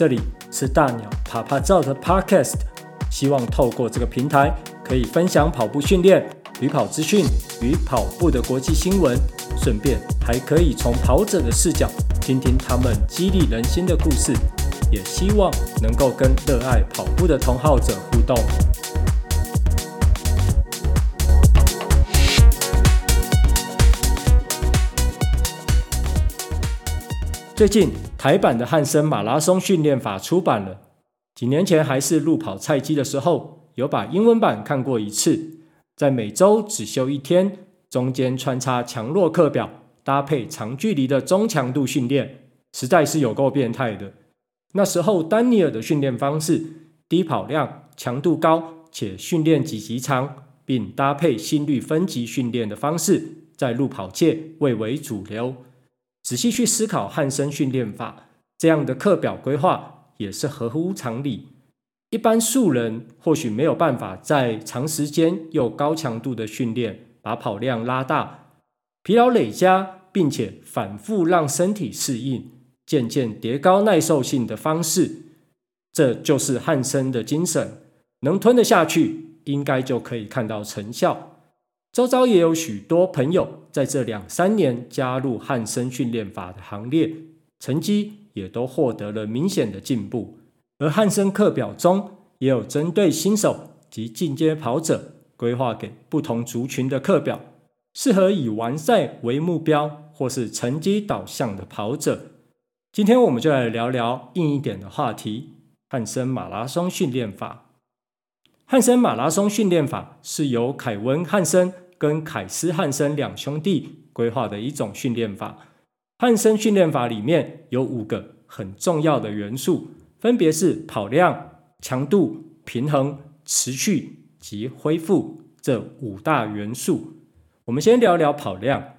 这里是大鸟趴趴造的 Podcast，希望透过这个平台，可以分享跑步训练、旅跑资讯与跑步的国际新闻，顺便还可以从跑者的视角听听他们激励人心的故事，也希望能够跟热爱跑步的同好者互动。最近台版的汉森马拉松训练法出版了，几年前还是路跑菜鸡的时候，有把英文版看过一次。在每周只休一天，中间穿插强弱课表，搭配长距离的中强度训练，实在是有够变态的。那时候丹尼尔的训练方式，低跑量、强度高且训练级级长，并搭配心率分级训练的方式，在路跑界蔚为主流。仔细去思考汉森训练法这样的课表规划，也是合乎常理。一般素人或许没有办法在长时间又高强度的训练，把跑量拉大，疲劳累加，并且反复让身体适应，渐渐叠高耐受性的方式。这就是汉森的精神，能吞得下去，应该就可以看到成效。周遭也有许多朋友在这两三年加入汉森训练法的行列，成绩也都获得了明显的进步。而汉森课表中也有针对新手及进阶跑者规划给不同族群的课表，适合以完赛为目标或是成绩导向的跑者。今天我们就来聊聊硬一点的话题——汉森马拉松训练法。汉森马拉松训练法是由凯文·汉森跟凯斯·汉森两兄弟规划的一种训练法。汉森训练法里面有五个很重要的元素，分别是跑量、强度、平衡、持续及恢复这五大元素。我们先聊聊跑量。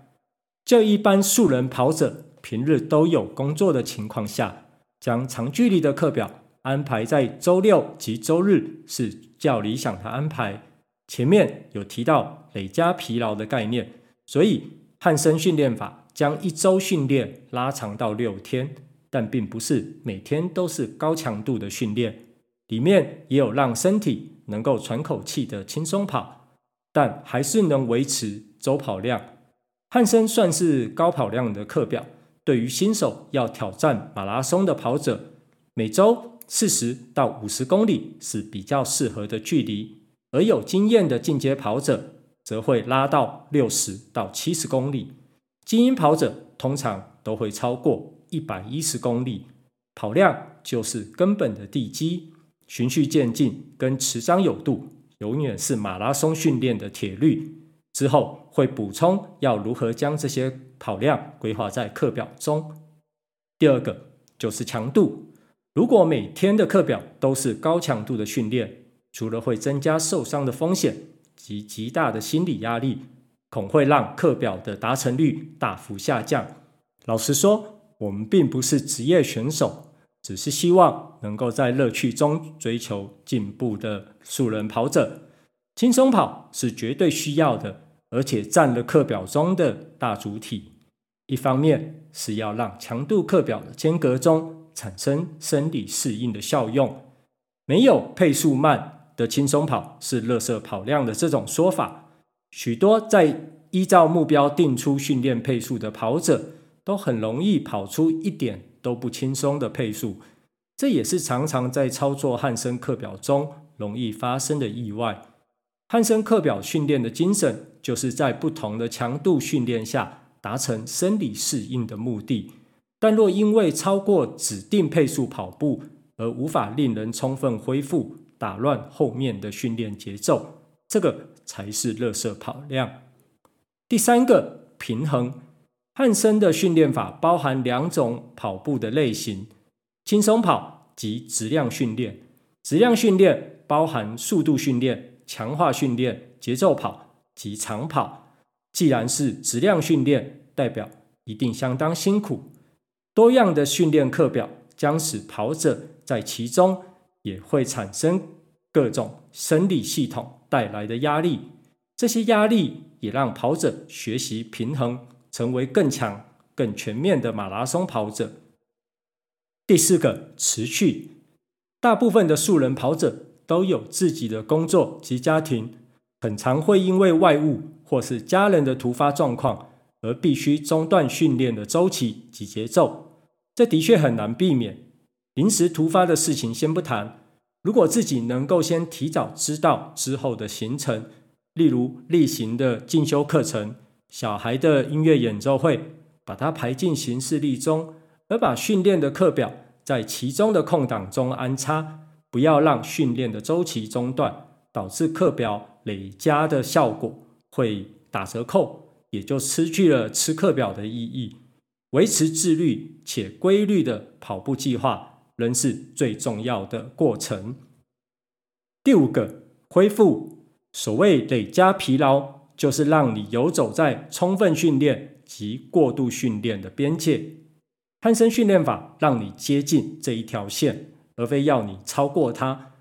就一般素人跑者平日都有工作的情况下，将长距离的课表安排在周六及周日是较理想的安排。前面有提到累加疲劳的概念，所以汉森训练法将一周训练拉长到六天，但并不是每天都是高强度的训练，里面也有让身体能够喘口气的轻松跑，但还是能维持周跑量。汉森算是高跑量的课表，对于新手要挑战马拉松的跑者，每周。四十到五十公里是比较适合的距离，而有经验的进阶跑者则会拉到六十到七十公里。精英跑者通常都会超过一百一十公里。跑量就是根本的地基，循序渐进跟持张有度永远是马拉松训练的铁律。之后会补充要如何将这些跑量规划在课表中。第二个就是强度。如果每天的课表都是高强度的训练，除了会增加受伤的风险及极大的心理压力，恐会让课表的达成率大幅下降。老实说，我们并不是职业选手，只是希望能够在乐趣中追求进步的素人跑者。轻松跑是绝对需要的，而且占了课表中的大主体。一方面是要让强度课表的间隔中，产生生理适应的效用，没有配速慢的轻松跑是垃圾跑量的这种说法。许多在依照目标定出训练配速的跑者，都很容易跑出一点都不轻松的配速，这也是常常在操作汉森课表中容易发生的意外。汉森课表训练的精神，就是在不同的强度训练下达成生理适应的目的。但若因为超过指定配速跑步而无法令人充分恢复，打乱后面的训练节奏，这个才是垃圾跑量。第三个，平衡。汉森的训练法包含两种跑步的类型：轻松跑及质量训练。质量训练包含速度训练、强化训练、节奏跑及长跑。既然是质量训练，代表一定相当辛苦。多样的训练课表将使跑者在其中也会产生各种生理系统带来的压力，这些压力也让跑者学习平衡，成为更强、更全面的马拉松跑者。第四个，持续。大部分的素人跑者都有自己的工作及家庭，很常会因为外物或是家人的突发状况而必须中断训练的周期及节奏。这的确很难避免。临时突发的事情先不谈，如果自己能够先提早知道之后的行程，例如例行的进修课程、小孩的音乐演奏会，把它排进行事历中，而把训练的课表在其中的空档中安插，不要让训练的周期中断，导致课表累加的效果会打折扣，也就失去了吃课表的意义。维持自律且规律的跑步计划，仍是最重要的过程。第五个，恢复。所谓累加疲劳，就是让你游走在充分训练及过度训练的边界。汉森训练法让你接近这一条线，而非要你超过它。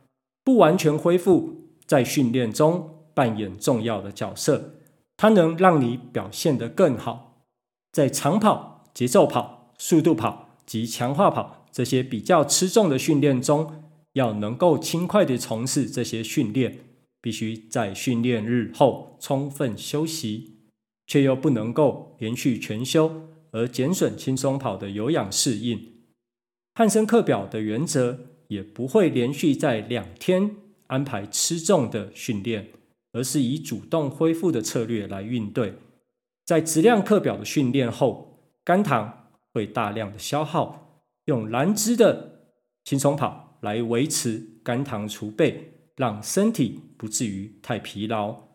不完全恢复，在训练中扮演重要的角色，它能让你表现得更好。在长跑、节奏跑、速度跑及强化跑。这些比较吃重的训练中，要能够轻快地从事这些训练，必须在训练日后充分休息，却又不能够连续全休，而减损轻松跑的有氧适应。汉森课表的原则也不会连续在两天安排吃重的训练，而是以主动恢复的策略来应对。在质量课表的训练后，肝糖会大量的消耗。用燃脂的轻松跑来维持肝糖储备，让身体不至于太疲劳，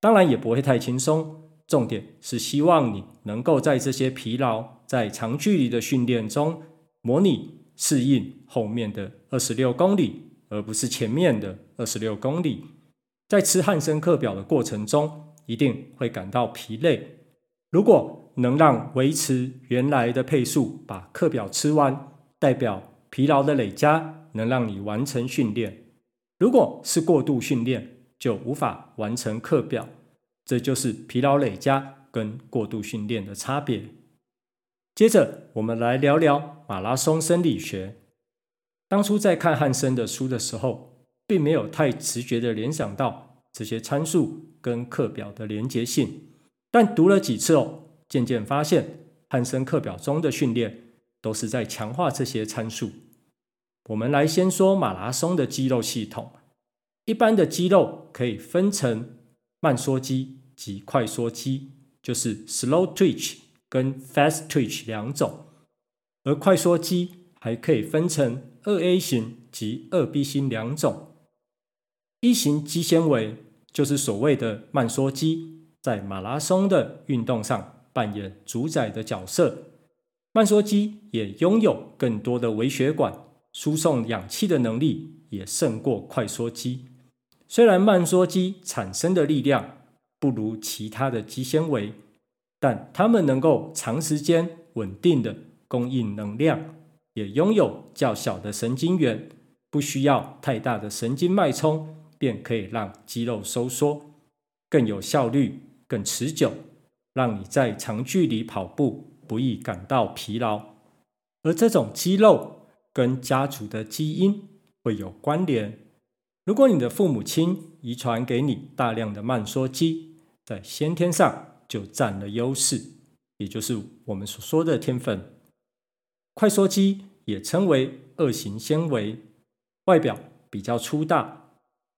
当然也不会太轻松。重点是希望你能够在这些疲劳、在长距离的训练中，模拟适应后面的二十六公里，而不是前面的二十六公里。在吃汉森课表的过程中，一定会感到疲累。如果能让维持原来的配速，把课表吃完。代表疲劳的累加能让你完成训练，如果是过度训练，就无法完成课表。这就是疲劳累加跟过度训练的差别。接着，我们来聊聊马拉松生理学。当初在看汉森的书的时候，并没有太直觉地联想到这些参数跟课表的连结性，但读了几次后，渐渐发现汉森课表中的训练。都是在强化这些参数。我们来先说马拉松的肌肉系统。一般的肌肉可以分成慢缩肌及快缩肌，就是 slow twitch 跟 fast twitch 两种。而快缩肌还可以分成二 A 型及二 B 型两种。一型肌纤维就是所谓的慢缩肌，在马拉松的运动上扮演主宰的角色。慢缩肌也拥有更多的微血管，输送氧气的能力也胜过快缩肌。虽然慢缩肌产生的力量不如其他的肌纤维，但它们能够长时间稳定的供应能量，也拥有较小的神经元，不需要太大的神经脉冲，便可以让肌肉收缩，更有效率、更持久，让你在长距离跑步。不易感到疲劳，而这种肌肉跟家族的基因会有关联。如果你的父母亲遗传给你大量的慢缩肌，在先天上就占了优势，也就是我们所说的天分。快缩肌也称为二型纤维，外表比较粗大，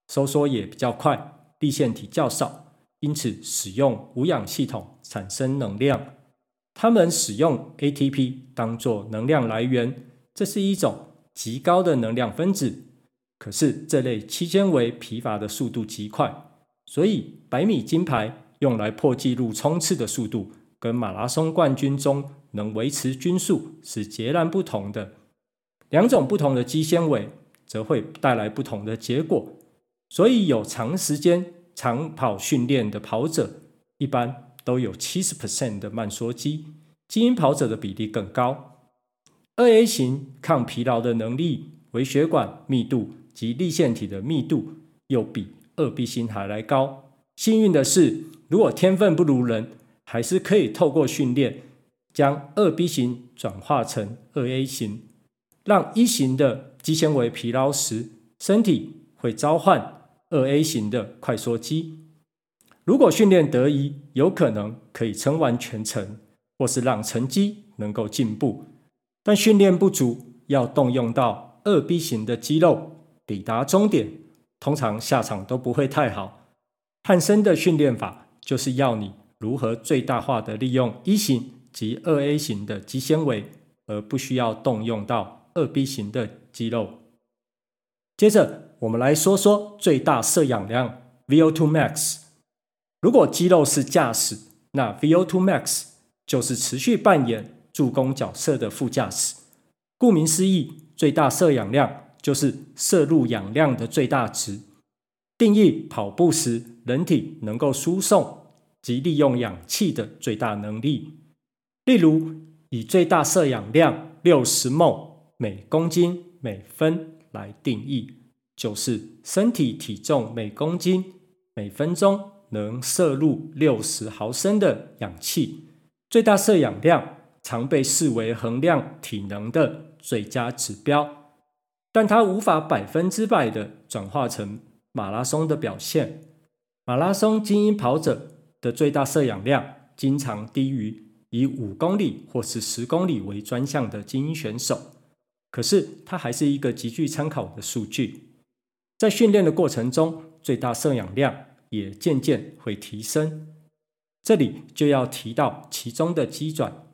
收缩也比较快，粒线体较少，因此使用无氧系统产生能量。他们使用 ATP 当作能量来源，这是一种极高的能量分子。可是这类肌纤维疲乏的速度极快，所以百米金牌用来破纪录冲刺的速度，跟马拉松冠军中能维持均速是截然不同的。两种不同的肌纤维，则会带来不同的结果。所以有长时间长跑训练的跑者，一般。都有七十 percent 的慢缩肌，精英跑者的比例更高。二 A 型抗疲劳的能力、微血管密度及粒线体的密度又比二 B 型还来高。幸运的是，如果天分不如人，还是可以透过训练将二 B 型转化成二 A 型。让一型的肌纤维疲劳时，身体会召唤二 A 型的快缩肌。如果训练得宜，有可能可以撑完全程，或是让成绩能够进步。但训练不足，要动用到二 B 型的肌肉抵达终点，通常下场都不会太好。汉森的训练法就是要你如何最大化的利用一型及二 A 型的肌纤维，而不需要动用到二 B 型的肌肉。接着，我们来说说最大摄氧量 VO2 max。如果肌肉是驾驶，那 VO2 max 就是持续扮演助攻角色的副驾驶。顾名思义，最大摄氧量就是摄入氧量的最大值。定义跑步时人体能够输送及利用氧气的最大能力。例如，以最大摄氧量六十 m 每公斤每分来定义，就是身体体重每公斤每分钟。能摄入六十毫升的氧气，最大摄氧量常被视为衡量体能的最佳指标，但它无法百分之百的转化成马拉松的表现。马拉松精英跑者的最大摄氧量经常低于以五公里或是十公里为专项的精英选手，可是它还是一个极具参考的数据。在训练的过程中，最大摄氧量。也渐渐会提升。这里就要提到其中的机转。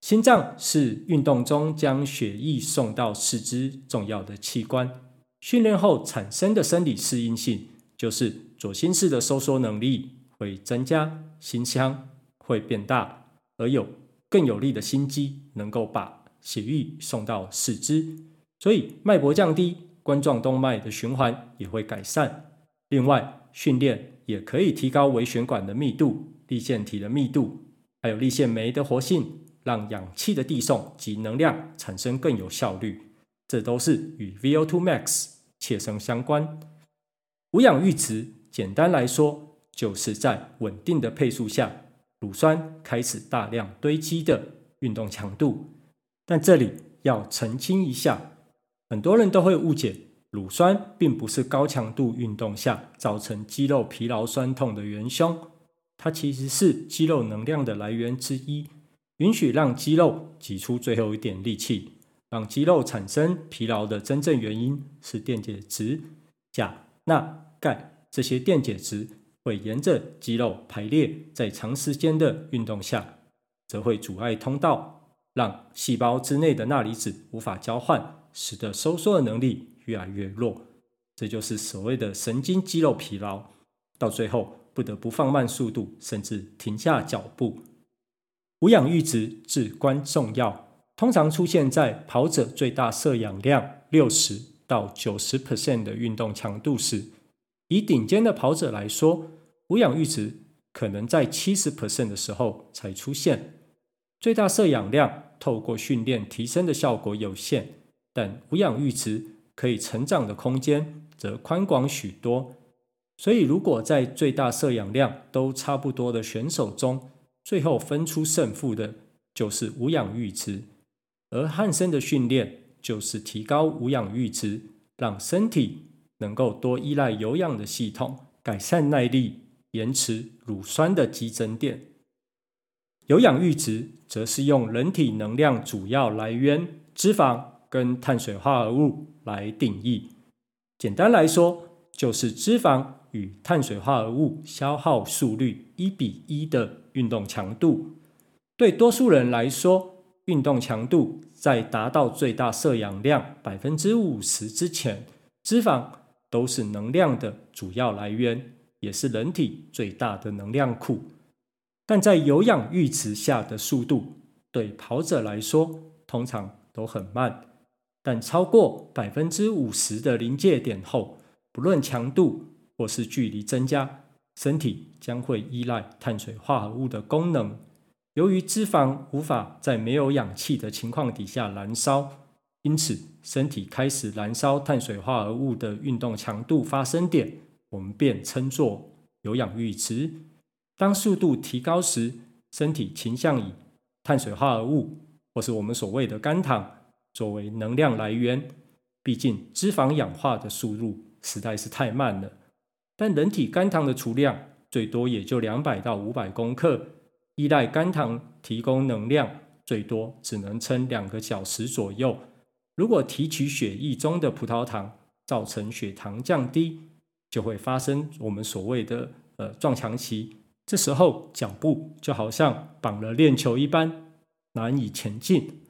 心脏是运动中将血液送到四肢重要的器官。训练后产生的生理适应性，就是左心室的收缩能力会增加，心腔会变大，而有更有力的心肌能够把血液送到四肢，所以脉搏降低，冠状动脉的循环也会改善。另外，训练也可以提高微血管的密度、粒线体的密度，还有粒线酶的活性，让氧气的递送及能量产生更有效率。这都是与 VO2 max 切身相关。无氧阈值，简单来说，就是在稳定的配速下，乳酸开始大量堆积的运动强度。但这里要澄清一下，很多人都会误解。乳酸并不是高强度运动下造成肌肉疲劳酸痛的元凶，它其实是肌肉能量的来源之一，允许让肌肉挤出最后一点力气。让肌肉产生疲劳的真正原因是电解质，钾、钠、钙这些电解质会沿着肌肉排列，在长时间的运动下，则会阻碍通道，让细胞之内的钠离子无法交换，使得收缩的能力越来越弱，这就是所谓的神经肌肉疲劳，到最后不得不放慢速度，甚至停下脚步。无氧阈值至关重要，通常出现在跑者最大摄氧量六十到九十 percent 的运动强度时。以顶尖的跑者来说，无氧阈值可能在七十 percent 的时候才出现。最大摄氧量透过训练提升的效果有限，但无氧阈值。可以成长的空间则宽广许多，所以如果在最大摄氧量都差不多的选手中，最后分出胜负的就是无氧阈值。而汉森的训练就是提高无氧阈值，让身体能够多依赖有氧的系统，改善耐力，延迟乳酸的激增点。有氧阈值则是用人体能量主要来源脂肪跟碳水化合物来定义，简单来说，就是脂肪与碳水化合物消耗速率一比一的运动强度。对多数人来说，运动强度在达到最大摄氧量百分之五十之前，脂肪都是能量的主要来源，也是人体最大的能量库。但在有氧阈值下的速度，对跑者来说，通常都很慢。但超过百分之五十的临界点后，不论强度或是距离增加，身体将会依赖碳水化合物的功能。由于脂肪无法在没有氧气的情况底下燃烧，因此身体开始燃烧碳水化合物的运动强度发生点，我们便称作有氧阈值。当速度提高时，身体倾向以碳水化合物或是我们所谓的肝糖。作为能量来源。毕竟脂肪氧化的速度实在是太慢了。但人体肝糖的储量最多也就两百到五百公克，依赖肝糖提供能量，最多只能撑两个小时左右。如果提取血液中的葡萄糖，造成血糖降低，就会发生我们所谓的呃撞墙期。这时候脚步就好像绑了链球一般，难以前进。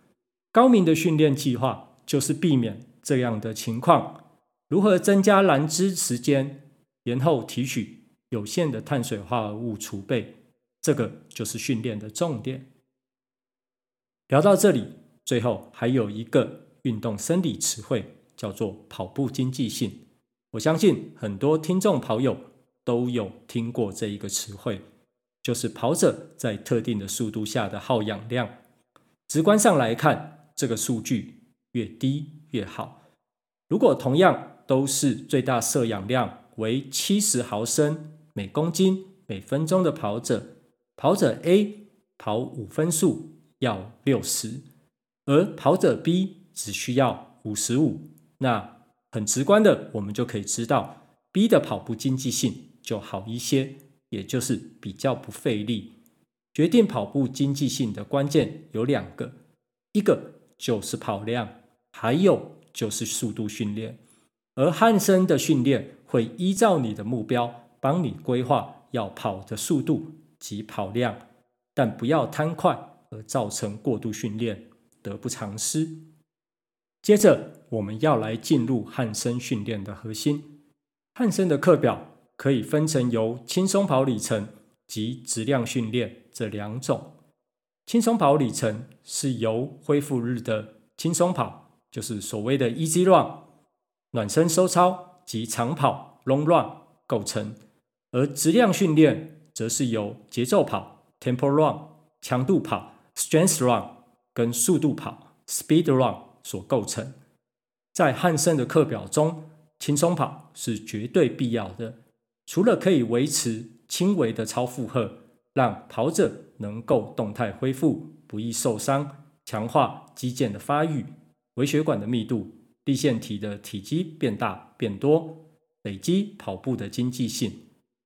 高明的训练计划就是避免这样的情况。如何增加燃脂时间，延后提取有限的碳水化合物储备，这个就是训练的重点。聊到这里，最后还有一个运动生理词汇，叫做跑步经济性。我相信很多听众跑友都有听过这一个词汇，就是跑者在特定的速度下的耗氧量。直观上来看，这个数据越低越好。如果同样都是最大摄氧量为七十毫升每公斤每分钟的跑者，跑者 A 跑五分速要六十，而跑者 B 只需要五十五。那很直观的，我们就可以知道 B 的跑步经济性就好一些，也就是比较不费力。决定跑步经济性的关键有两个，一个就是跑量，还有就是速度训练。而汉森的训练会依照你的目标，帮你规划要跑的速度及跑量，但不要贪快而造成过度训练，得不偿失。接着，我们要来进入汉森训练的核心。汉森的课表可以分成由轻松跑里程及质量训练这两种。轻松跑里程是由恢复日的轻松跑，就是所谓的 easy run。暖身收操及长跑 （long run） 构成，而质量训练则是由节奏跑 （tempo run）、强度跑 （strength run） 跟速度跑 （speed run） 所构成。在汉森的课表中，轻松跑是绝对必要的，除了可以维持轻微的超负荷，让跑者能够动态恢复，不易受伤，强化肌腱的发育，微血管的密度。粒线体的体积变大变多，累积跑步的经济性，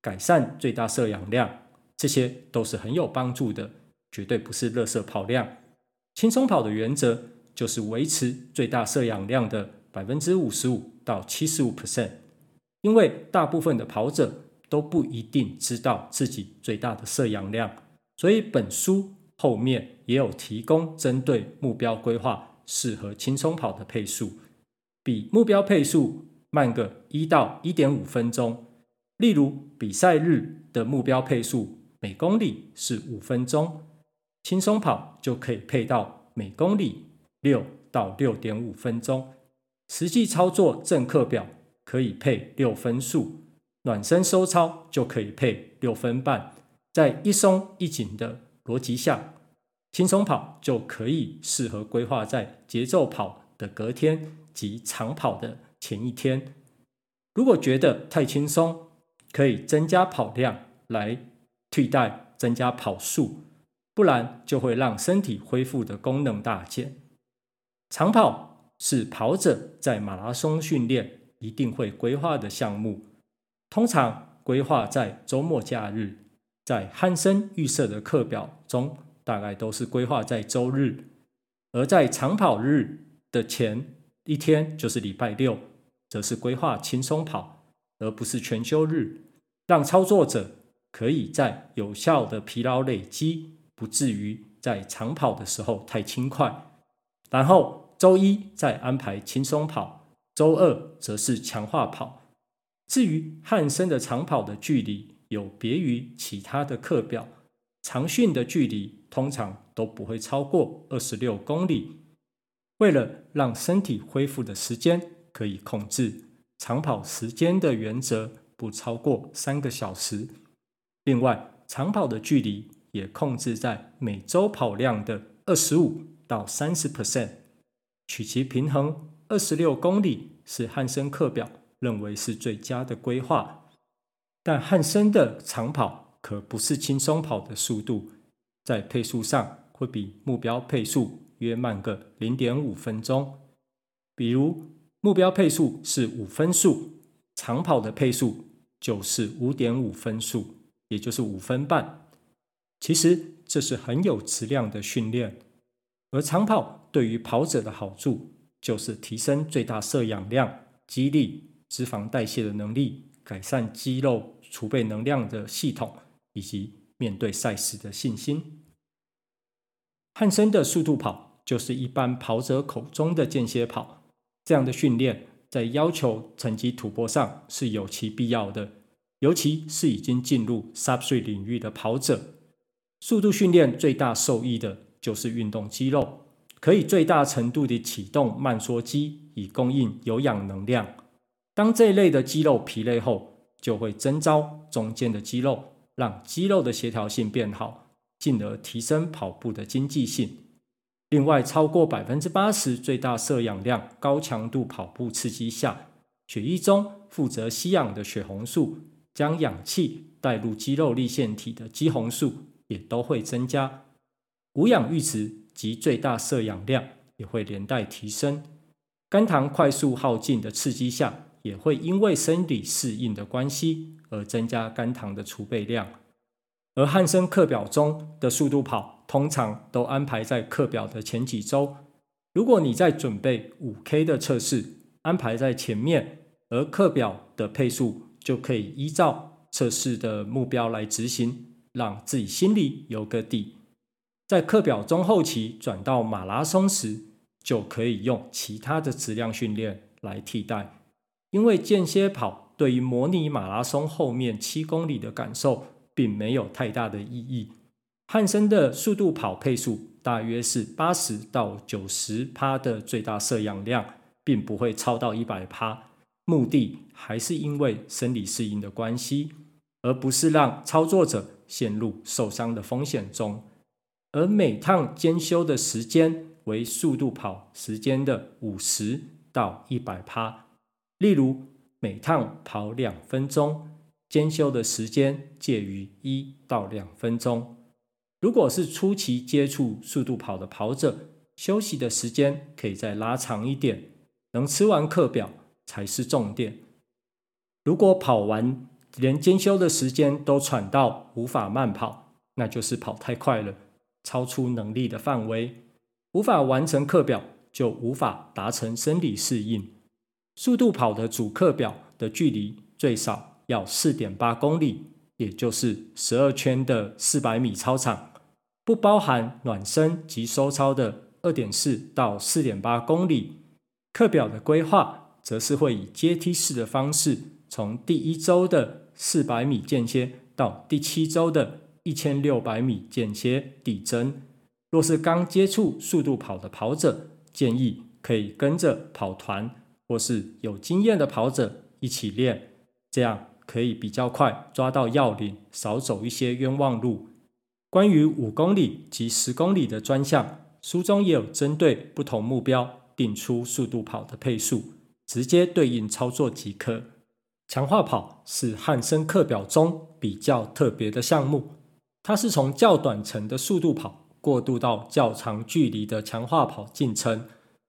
改善最大摄氧量，这些都是很有帮助的，绝对不是垃圾跑量。轻松跑的原则就是维持最大摄氧量的百分之五十五到七十五 percent，因为大部分的跑者都不一定知道自己最大的摄氧量，所以本书后面也有提供针对目标规划适合轻松跑的配速。比目标配速慢个一到一点五分钟，例如比赛日的目标配速每公里是五分钟，轻松跑就可以配到每公里六到六点五分钟。实际操作正课表可以配六分速，暖身收操就可以配六分半。在一松一紧的逻辑下，轻松跑就可以适合规划在节奏跑的隔天。及长跑的前一天，如果觉得太轻松，可以增加跑量来替代增加跑速，不然就会让身体恢复的功能大减。长跑是跑者在马拉松训练一定会规划的项目，通常规划在周末假日，在汉森预设的课表中，大概都是规划在周日，而在长跑日的前。一天就是礼拜六，则是规划轻松跑，而不是全休日，让操作者可以在有效的疲劳累积，不至于在长跑的时候太轻快。然后周一再安排轻松跑，周二则是强化跑。至于汉森的长跑的距离，有别于其他的课表，长训的距离通常都不会超过二十六公里。为了让身体恢复的时间可以控制，长跑时间的原则不超过三个小时。另外，长跑的距离也控制在每周跑量的二十五到三十 percent，取其平衡。二十六公里是汉森课表认为是最佳的规划，但汉森的长跑可不是轻松跑的速度，在配速上会比目标配速约慢个零点五分钟。比如目标配速是五分速，长跑的配速就是五点五分速，也就是五分半。其实这是很有质量的训练。而长跑对于跑者的好处，就是提升最大摄氧量、肌力、脂肪代谢的能力，改善肌肉储备能量的系统，以及面对赛事的信心。汉森的速度跑就是一般跑者口中的间歇跑，这样的训练在要求成绩突破上是有其必要的，尤其是已经进入 Sub3 领域的跑者。速度训练最大受益的就是运动肌肉，可以最大程度地启动慢缩肌，以供应有氧能量。当这一类的肌肉疲累后，就会征召中间的肌肉，让肌肉的协调性变好，进而提升跑步的经济性。另外，超过百分之八十最大摄氧量高强度跑步刺激下，血液中负责吸氧的血红素，将氧气带入肌肉粒线体的肌红素也都会增加。无氧阈值及最大摄氧量也会连带提升，肝糖快速耗尽的刺激下，也会因为生理适应的关系而增加肝糖的储备量。而汉森课表中的速度跑通常都安排在课表的前几周。如果你在准备五 K 的测试，安排在前面，而课表的配速就可以依照测试的目标来执行，让自己心里有个底。在课表中后期转到马拉松时，就可以用其他的质量训练来替代，因为间歇跑对于模拟马拉松后面七公里的感受并没有太大的意义。汉森的速度跑配速大约是八十到九十趴的最大摄氧量，并不会超到一百趴，目的还是因为生理适应的关系，而不是让操作者陷入受伤的风险中。而每趟兼修的时间为速度跑时间的五十到一百趴。例如，每趟跑两分钟，间休的时间介于一到两分钟。如果是初期接触速度跑的跑者，休息的时间可以再拉长一点，能吃完课表才是重点。如果跑完连间休的时间都喘到无法慢跑，那就是跑太快了。超出能力的范围，无法完成课表，就无法达成生理适应。速度跑的主课表的距离最少要四点八公里，也就是十二圈的四百米操场，不包含暖身及收操的二点四到四点八公里。课表的规划则是会以阶梯式的方式，从第一周的四百米间歇到第七周的。一千六百米间歇递增。若是刚接触速度跑的跑者，建议可以跟着跑团或是有经验的跑者一起练，这样可以比较快抓到要领，少走一些冤枉路。关于五公里及十公里的专项，书中也有针对不同目标定出速度跑的配速，直接对应操作即可。强化跑是汉森课表中比较特别的项目。它是从较短程的速度跑过渡到较长距离的强化跑进程，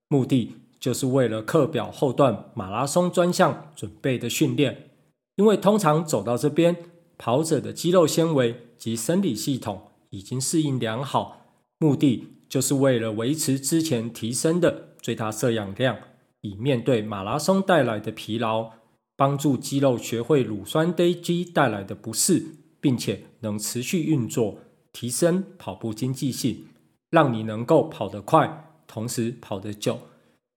目的就是为了课表后段马拉松专项准备的训练。因为通常走到这边，跑者的肌肉纤维及生理系统已经适应良好，目的就是为了维持之前提升的最大摄氧量，以面对马拉松带来的疲劳，帮助肌肉学会乳酸堆积带来的不适。并且能持续运作，提升跑步经济性，让你能够跑得快，同时跑得久，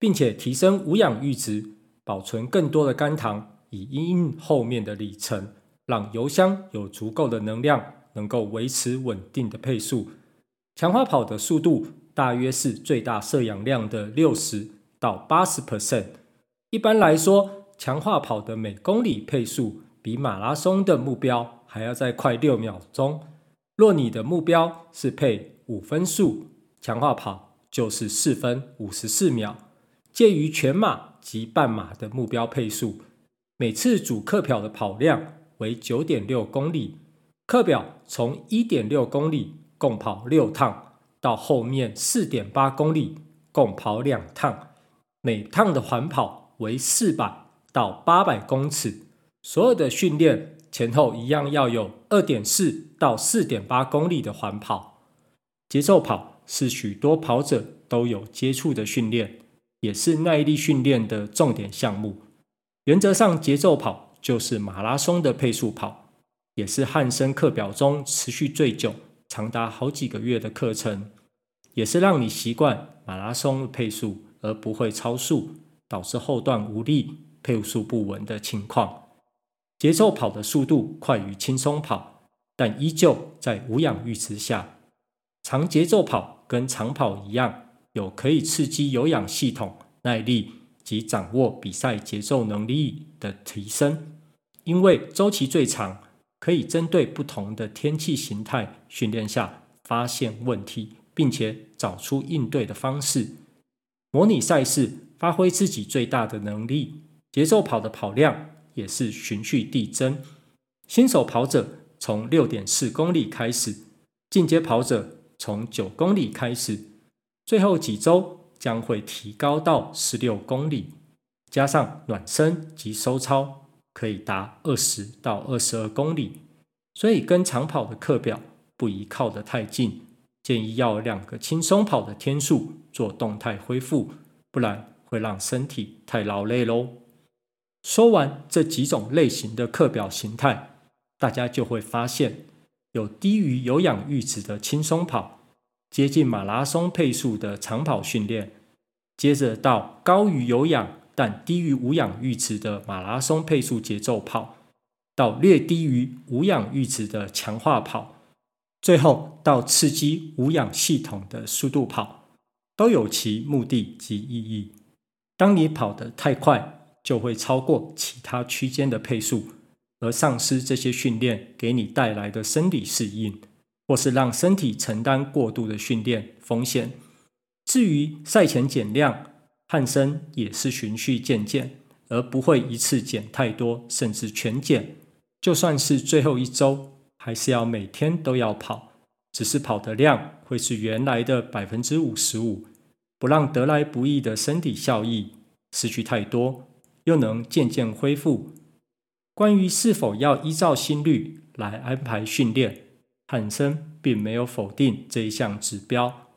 并且提升无氧阈值，保存更多的肝糖，以因应后面的里程，让油箱有足够的能量，能够维持稳定的配速。强化跑的速度大约是最大摄氧量的六十到八十 percent。一般来说，强化跑的每公里配速比马拉松的目标还要再快六秒钟。若你的目标是配五分速，强化跑就是四分五十四秒，介于全马及半马的目标配速。每次主课表的跑量为九点六公里，课表从一点六公里共跑六趟，到后面四点八公里，共跑两趟，每趟的环跑为四百到八百公尺。所有的训练前后一样要有二点四到四点八公里的环跑。节奏跑是许多跑者都有接触的训练，也是耐力训练的重点项目。原则上，节奏跑就是马拉松的配速跑，也是汉森课表中持续最久。长达好几个月的课程，也是让你习惯马拉松配速，而不会超速，导致后段无力、配速不稳的情况。节奏跑的速度快于轻松跑，但依旧在无氧阈值下。长节奏跑跟长跑一样，有可以刺激有氧系统耐力及掌握比赛节奏能力的提升，因为周期最长。可以针对不同的天气形态训练下发现问题，并且找出应对的方式。模拟赛事发挥自己最大的能力，节奏跑的跑量也是循序递增。新手跑者从六点四公里开始，进阶跑者从九公里开始，最后几周将会提高到十六公里，加上暖身及收操。可以达二十到二十二公里，所以跟长跑的课表不宜靠得太近，建议要两个轻松跑的天数做动态恢复，不然会让身体太劳累喽。说完这几种类型的课表形态，大家就会发现，有低于有氧阈值的轻松跑，接近马拉松配速的长跑训练，接着到高于有氧。但低于无氧阈值的马拉松配速节奏跑，到略低于无氧阈值的强化跑，最后到刺激无氧系统的速度跑，都有其目的及意义。当你跑得太快，就会超过其他区间的配速，而丧失这些训练给你带来的生理适应，或是让身体承担过度的训练风险。至于赛前减量，汉森也是循序渐进，而不会一次减太多，甚至全减。就算是最后一周，还是要每天都要跑，只是跑的量会是原来的百分之五十五，不让得来不易的身体效益失去太多，又能渐渐恢复。关于是否要依照心率来安排训练，汉森并没有否定这一项指标。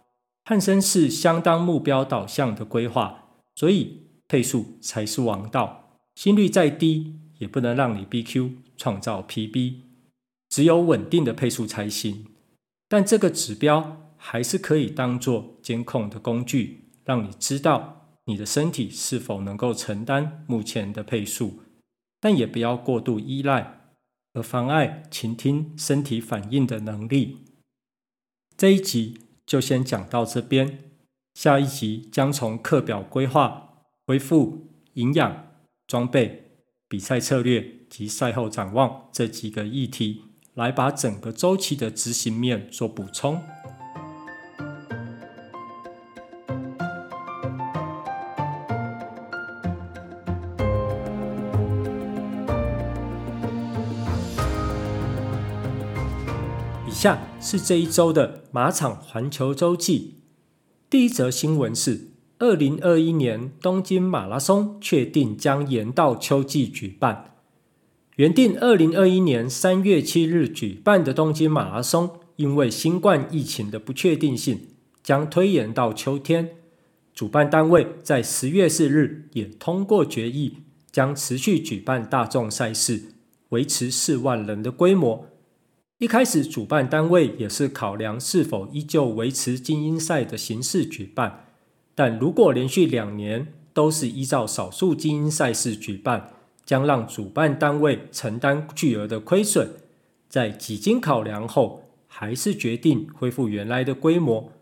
汉森是相当目标导向的规划。所以配速才是王道，心率再低也不能让你 BQ 创造 PB，只有稳定的配速才行。但这个指标还是可以当做监控的工具，让你知道你的身体是否能够承担目前的配速，但也不要过度依赖，和妨碍倾听身体反应的能力。这一集就先讲到这边。下一集将从课表规划、恢复、营养、装备、比赛策略及赛后展望这几个议题，来把整个周期的执行面做补充。下是这一周的马场环球周记。第一则新闻是，二零二一年东京马拉松确定将延到秋季举办。原定二零二一年三月七日举办的东京马拉松，因为新冠疫情的不确定性，将推延到秋天。主办单位在十月四日也通过决议，将持续举办大众赛事，维持四万人的规模。一开始，主办单位也是考量是否依旧维持精英赛的形式举办，但如果连续两年都是依照少数精英赛事举办，将让主办单位承担巨额的亏损。在几经考量后，还是决定恢复原来的规模。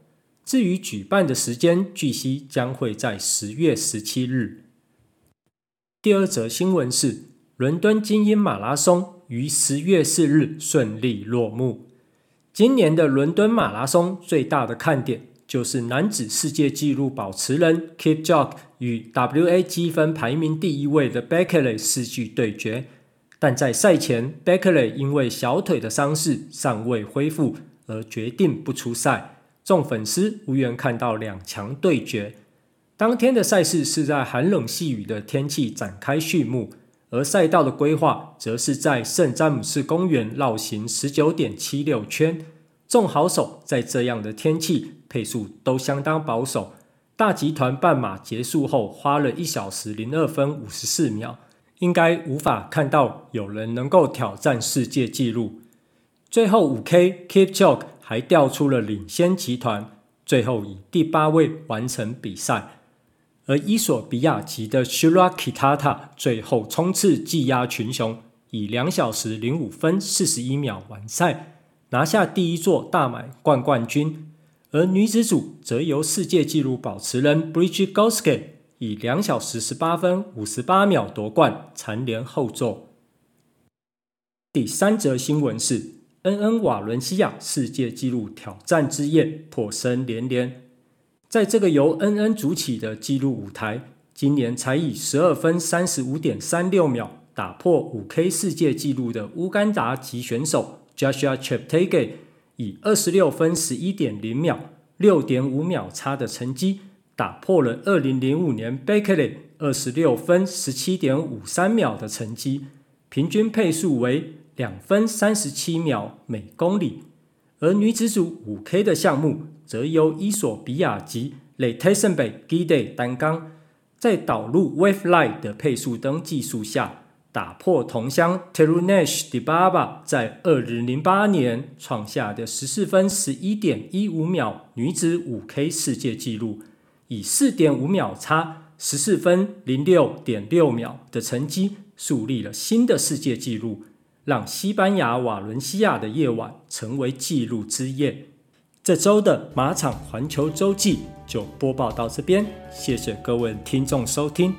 至于举办的时间，据悉将会在十月十七日。第二则新闻是伦敦精英马拉松。于十月四日顺利落幕。今年的伦敦马拉松最大的看点就是男子世界纪录保持人 Kipchoge 与 WA 积分排名第一位的 Bekele 世纪对决。但在赛前，Bekele 因为小腿的伤势尚未恢复，而决定不出赛，众粉丝无缘看到两强对决。当天的赛事是在寒冷细雨的天气展开序幕，而赛道的规划则是在圣詹姆斯公园绕行十九点七六圈。众好手在这样的天气配速都相当保守。大集团半马结束后花了一小时零二分五十四秒，应该无法看到有人能够挑战世界纪录。最后五 K Kipchoge 还调出了领先集团，最后以第八位完成比赛。而伊索比亚籍的 Shirakitata 最后冲刺技压群雄，以两小时零五分四十一秒完赛，拿下第一座大满贯冠军。而女子组则由世界纪录保持人 Brigid Kosgei 以两小时十八分五十八秒夺冠，蝉联后座。第三则新闻是，恩恩瓦伦西亚世界纪录挑战之夜破声连连。在这个由恩恩主起的纪录舞台，今年才以十二分三十五点三六秒打破五 K 世界纪录的乌干达籍选手 Joshua Cheptege 以二十六分十一点零秒六点五秒差的成绩，打破了二零零五年 b a k e l e y 二十六分十七点五三秒的成绩，平均配速为两分三十七秒每公里。而女子组五 K 的项目，则由伊索比亚籍雷泰森贝基代担纲，在导入 Wave Light 的配速灯技术下，打破同乡 Terunesh Dibaba 在二零零八年创下的十四分十一点一五秒女子五 K 世界纪录，以四点五秒差十四分零六点六秒的成绩，树立了新的世界纪录。让西班牙瓦伦西亚的夜晚成为纪录之夜。这周的马场环球周记就播报到这边，谢谢各位听众收听。